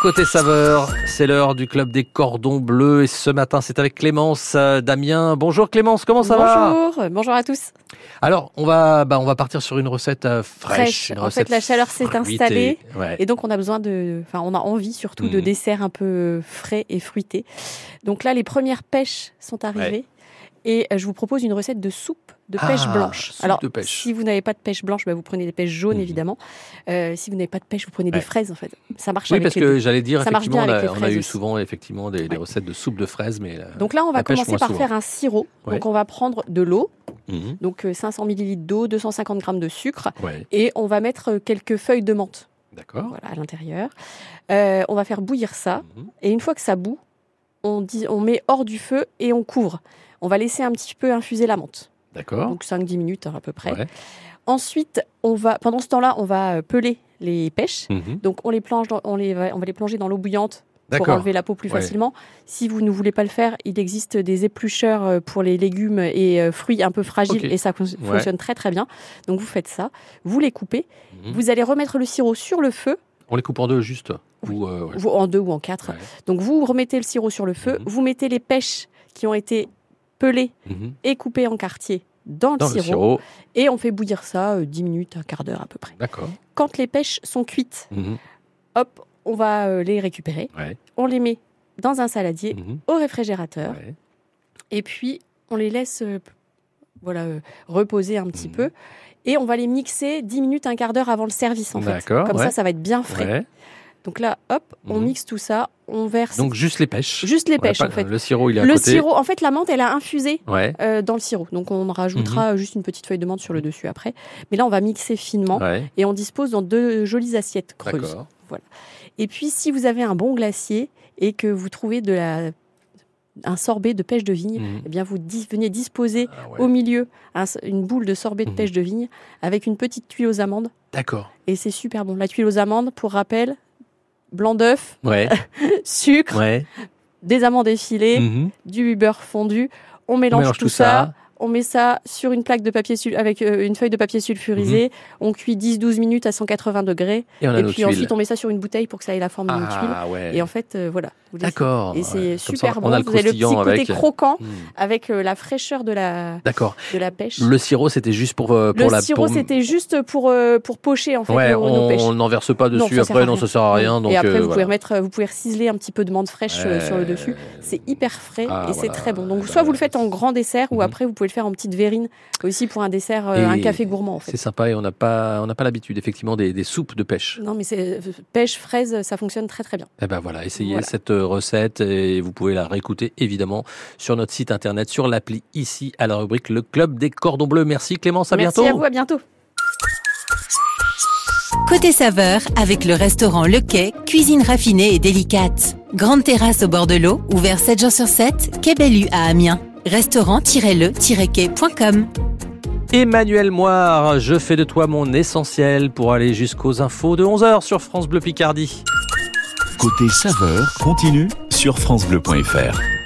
Côté saveur, c'est l'heure du club des cordons bleus et ce matin c'est avec Clémence euh, Damien. Bonjour Clémence, comment ça va? Bonjour, bonjour à tous. Alors on va, bah, on va partir sur une recette euh, fraîche. Fraîche. une En recette fait, la chaleur s'est installée Ouais. et donc on a besoin de, enfin, on a envie surtout de Mhm. desserts un peu frais et fruités. Donc là, les premières pêches sont arrivées et euh, je vous propose une recette de soupe de pêche Ah, blanche. soupe Alors, de pêche. si vous n'avez pas de pêche blanche, bah, vous prenez des pêches jaunes Mhm. évidemment. Euh, si vous n'avez pas de pêche, vous prenez Ouais. des fraises en fait. Ça marche Oui, avec parce les que j'allais dire, Ça marche bien on a, avec les on a eu aussi. souvent effectivement des, recettes de soupe de fraises, mais là- Donc là, on va commencer par souvent. faire un sirop. Ouais. Donc on va prendre de l'eau, Mhm. donc euh, 500 ml d'eau, 250 g de sucre et on va mettre euh, quelques feuilles de menthe. d'accord. voilà, à l'intérieur. Euh, on va faire bouillir ça. Mhm. Et une fois que ça bout, on, dit, on met hors du feu et on couvre. On va laisser un petit peu infuser la menthe. D'accord. Donc 5-10 minutes à peu près. Ouais. Ensuite, on va, pendant ce temps-là, on va euh, peler les pêches. Mhm. Donc on les plonge dans- on, les, va- on va les plonger dans l'eau bouillante pour enlever la peau plus Ouais. facilement. Si vous ne voulez pas le faire, il existe des éplucheurs euh, pour les légumes et euh, fruits un peu fragiles et ça Ouais. fonctionne très très bien. Donc vous faites ça, vous les coupez, Mhm. vous allez remettre le sirop sur le feu On les coupe en deux juste ou, euh, ouais. en deux ou en quatre. Donc vous remettez le sirop sur le feu, Mhm. vous mettez les pêches qui ont été pelées Mhm. et coupées en quartiers dans le, sirop, le sirop. et on fait bouillir ça euh, 10 minutes, un quart d'heure à peu près. D'accord. Quand les pêches sont cuites, Mhm. hop, on va euh, les récupérer, Ouais. on les met dans un saladier Mhm. au réfrégérateur Ouais. et puis on les laisse euh, voilà, euh, reposer un petit peu et on va les mixer 10 minutes, un quart d'heure avant le service en fait. Comme ouais. ça, ça va être bien frais. Donc là, hop, on Mhm. mixe tout ça, on verse Donc juste les pêches. juste les pêches pas- en fait. Le sirop, il est à Le côté. sirop, en fait, la menthe, elle a infusé Ouais. euh, dans le sirop. Donc, on rajoutera juste une petite feuille de menthe sur le dessus après. Mais là, on va mixer finement Mhm. Ouais. et on dispose dans deux jolies assiettes creuses. D'accord. Et puis, si vous avez un bon glacier et que vous trouvez de la, un sorbet de pêche de vigne, Mhm. eh bien, vous dis- venez disposer Ah ouais. au milieu un- une boule de sorbet de Mhm. pêche de vigne avec une petite tuile aux amandes. D'accord. Et c'est super bon. La tuile aux amandes, pour rappel, blanc d'œuf, Ouais. sucre, Ouais. des amandes effilées, Mhm. du beurre fondu. On On mélange, mélange tout, ça, on met ça sur une plaque de papier avec euh, une feuille de papier sulfurisé. On cuit 10-12 minutes à 180 degrés. Et on Et puis ensuite, on met ça sur une bouteille pour que ça ait la forme d'une tuile. Ah ouais. Et en fait, euh, voilà. D'accord. Et c'est ouais. Super ça, bon. On a le vous avez le petit côté avec. croquant Mhm. avec euh, la fraîcheur de la, D'accord. de la pêche. Le sirop, c'était juste pour euh, pour Le la. sirop, pour- c'était juste pour, pour pocher en fait Ouais, nos, nos pêches. on n'en verse pas dessus. après, non, ça sert à rien. Donc, et après, vous, pouvez remettre, vous pouvez ciseler un petit peu de menthe fraîche sur le dessus. C'est hyper frais Ah, et c'est très bon. Donc, Bah, soit vous le faites en grand dessert ou Mhm. après, vous pouvez le faire en petite verrine aussi pour un dessert, euh, Et un café gourmand en fait. C'est sympa et on n'a pas on n'a pas l'habitude effectivement des, des soupes de pêche. Non, mais c'est pêche, fraise, ça fonctionne très très bien. Eh ben voilà, essayez Voilà. cette euh, recette et vous pouvez la réécouter évidemment sur notre site internet, sur l'appli ici à la rubrique Le Club des Cordons Bleus. Merci Clémence, à Merci bientôt. à vous, à bientôt. Côté saveur, avec le restaurant Le Quai, cuisine raffinée et délicate. Grande terrasse au bord de l'eau, ouvert 7 jours sur 7, Quai Bellu à Amiens. Restaurant-le-quai.com Emmanuel Moire, je fais de toi mon essentiel pour aller jusqu'aux infos de 11h sur France Bleu Picardie. Côté saveur continue sur francebleu.fr.